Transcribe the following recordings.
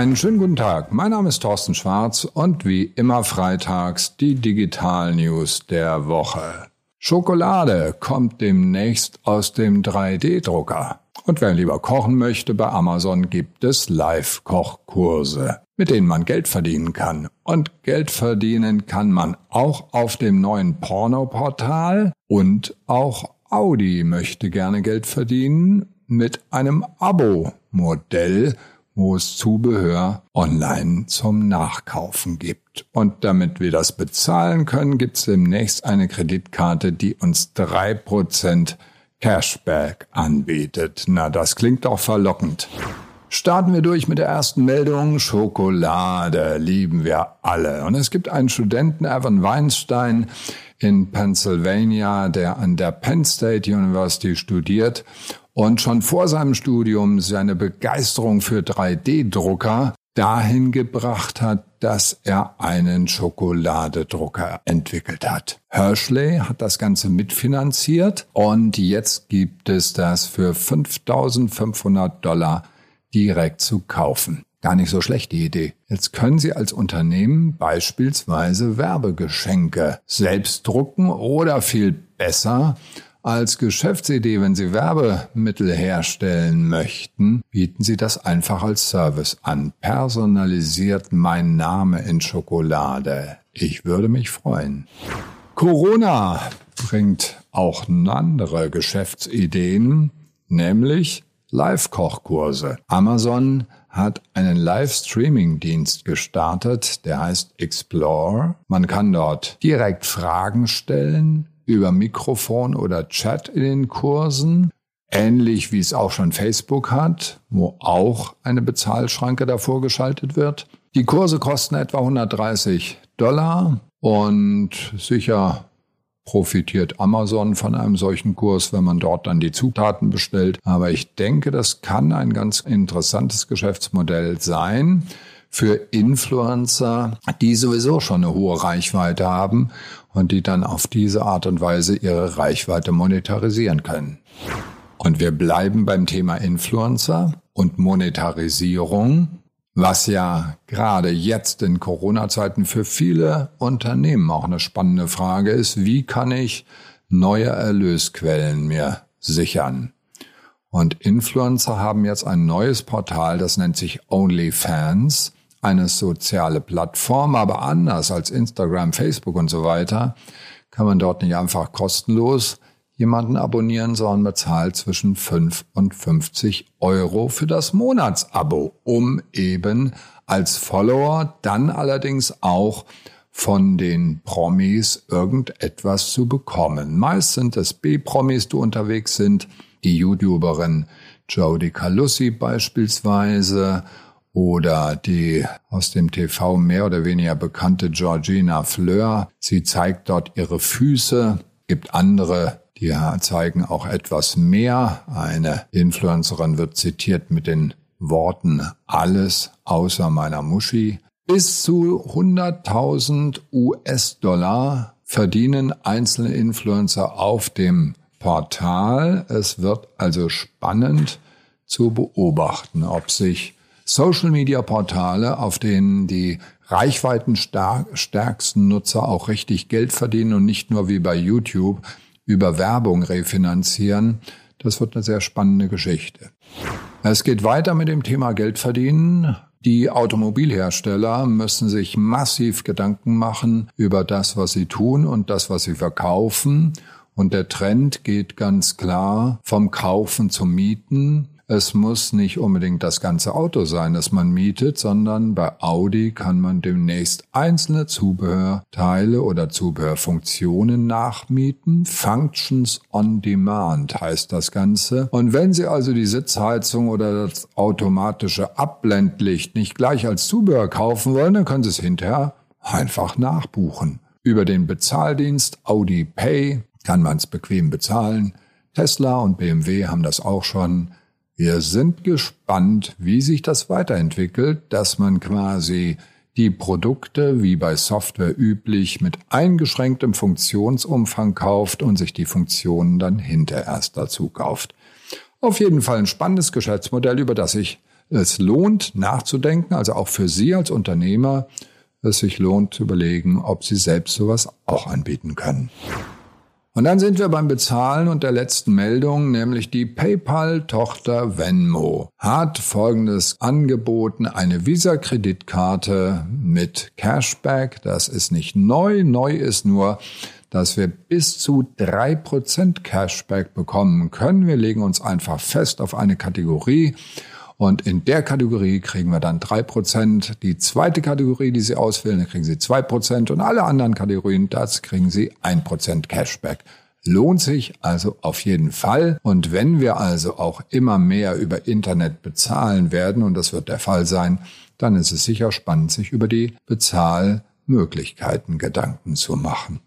Einen schönen guten Tag. Mein Name ist Thorsten Schwarz und wie immer freitags die Digital News der Woche. Schokolade kommt demnächst aus dem 3D-Drucker. Und wer lieber kochen möchte, bei Amazon gibt es Live-Kochkurse, mit denen man Geld verdienen kann. Und Geld verdienen kann man auch auf dem neuen Porno-Portal und auch Audi möchte gerne Geld verdienen mit einem Abo-Modell wo es Zubehör online zum Nachkaufen gibt. Und damit wir das bezahlen können, gibt es demnächst eine Kreditkarte, die uns drei Prozent Cashback anbietet. Na, das klingt auch verlockend. Starten wir durch mit der ersten Meldung. Schokolade lieben wir alle. Und es gibt einen Studenten, Evan Weinstein, in Pennsylvania, der an der Penn State University studiert und schon vor seinem Studium seine Begeisterung für 3D-Drucker dahin gebracht hat, dass er einen Schokoladedrucker entwickelt hat. Hershey hat das Ganze mitfinanziert und jetzt gibt es das für 5500 Dollar direkt zu kaufen. Gar nicht so schlechte Idee. Jetzt können Sie als Unternehmen beispielsweise Werbegeschenke selbst drucken oder viel besser als Geschäftsidee, wenn Sie Werbemittel herstellen möchten, bieten Sie das einfach als Service an. Personalisiert mein Name in Schokolade. Ich würde mich freuen. Corona bringt auch andere Geschäftsideen, nämlich Live-Kochkurse. Amazon hat einen Live-Streaming-Dienst gestartet, der heißt Explore. Man kann dort direkt Fragen stellen, über Mikrofon oder Chat in den Kursen, ähnlich wie es auch schon Facebook hat, wo auch eine Bezahlschranke davor geschaltet wird. Die Kurse kosten etwa 130 Dollar und sicher profitiert Amazon von einem solchen Kurs, wenn man dort dann die Zutaten bestellt. Aber ich denke, das kann ein ganz interessantes Geschäftsmodell sein für Influencer, die sowieso schon eine hohe Reichweite haben und die dann auf diese Art und Weise ihre Reichweite monetarisieren können. Und wir bleiben beim Thema Influencer und Monetarisierung, was ja gerade jetzt in Corona-Zeiten für viele Unternehmen auch eine spannende Frage ist. Wie kann ich neue Erlösquellen mir sichern? Und Influencer haben jetzt ein neues Portal, das nennt sich OnlyFans eine soziale Plattform, aber anders als Instagram, Facebook und so weiter, kann man dort nicht einfach kostenlos jemanden abonnieren, sondern bezahlt zwischen 5 und 50 Euro für das Monatsabo, um eben als Follower dann allerdings auch von den Promis irgendetwas zu bekommen. Meist sind es B-Promis, die unterwegs sind, die YouTuberin Jodie Calussi beispielsweise oder die aus dem TV mehr oder weniger bekannte Georgina Fleur. Sie zeigt dort ihre Füße, gibt andere, die zeigen auch etwas mehr. Eine Influencerin wird zitiert mit den Worten alles außer meiner Muschi. Bis zu 100.000 US-Dollar verdienen einzelne Influencer auf dem Portal. Es wird also spannend zu beobachten, ob sich Social-Media-Portale, auf denen die reichweitenstärksten Nutzer auch richtig Geld verdienen und nicht nur wie bei YouTube über Werbung refinanzieren. Das wird eine sehr spannende Geschichte. Es geht weiter mit dem Thema Geld verdienen. Die Automobilhersteller müssen sich massiv Gedanken machen über das, was sie tun und das, was sie verkaufen. Und der Trend geht ganz klar vom Kaufen zum Mieten. Es muss nicht unbedingt das ganze Auto sein, das man mietet, sondern bei Audi kann man demnächst einzelne Zubehörteile oder Zubehörfunktionen nachmieten. Functions on Demand heißt das Ganze. Und wenn Sie also die Sitzheizung oder das automatische Abblendlicht nicht gleich als Zubehör kaufen wollen, dann können Sie es hinterher einfach nachbuchen. Über den Bezahldienst Audi Pay kann man es bequem bezahlen. Tesla und BMW haben das auch schon. Wir sind gespannt, wie sich das weiterentwickelt, dass man quasi die Produkte wie bei Software üblich mit eingeschränktem Funktionsumfang kauft und sich die Funktionen dann hintererst dazu kauft. Auf jeden Fall ein spannendes Geschäftsmodell, über das ich es lohnt nachzudenken, also auch für Sie als Unternehmer, es sich lohnt zu überlegen, ob Sie selbst sowas auch anbieten können. Und dann sind wir beim Bezahlen und der letzten Meldung, nämlich die PayPal-Tochter Venmo hat folgendes angeboten, eine Visa-Kreditkarte mit Cashback. Das ist nicht neu, neu ist nur, dass wir bis zu drei Prozent Cashback bekommen können. Wir legen uns einfach fest auf eine Kategorie und in der Kategorie kriegen wir dann drei Prozent. Die zweite Kategorie, die Sie auswählen, da kriegen Sie zwei Prozent. Und alle anderen Kategorien, das kriegen Sie ein Prozent Cashback. Lohnt sich also auf jeden Fall. Und wenn wir also auch immer mehr über Internet bezahlen werden, und das wird der Fall sein, dann ist es sicher spannend, sich über die Bezahlmöglichkeiten Gedanken zu machen.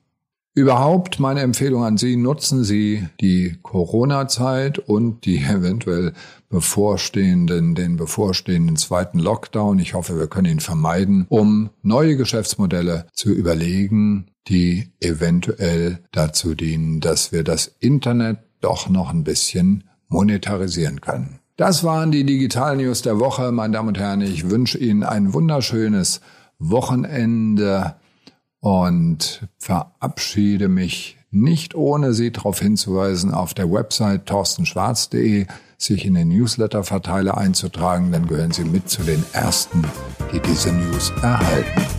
Überhaupt meine Empfehlung an Sie, nutzen Sie die Corona-Zeit und die eventuell bevorstehenden, den bevorstehenden zweiten Lockdown. Ich hoffe, wir können ihn vermeiden, um neue Geschäftsmodelle zu überlegen, die eventuell dazu dienen, dass wir das Internet doch noch ein bisschen monetarisieren können. Das waren die Digital News der Woche, meine Damen und Herren. Ich wünsche Ihnen ein wunderschönes Wochenende und verabschiede mich nicht ohne Sie darauf hinzuweisen, auf der Website torstenschwarz.de sich in den Newsletter-Verteiler einzutragen, dann gehören Sie mit zu den Ersten, die diese News erhalten.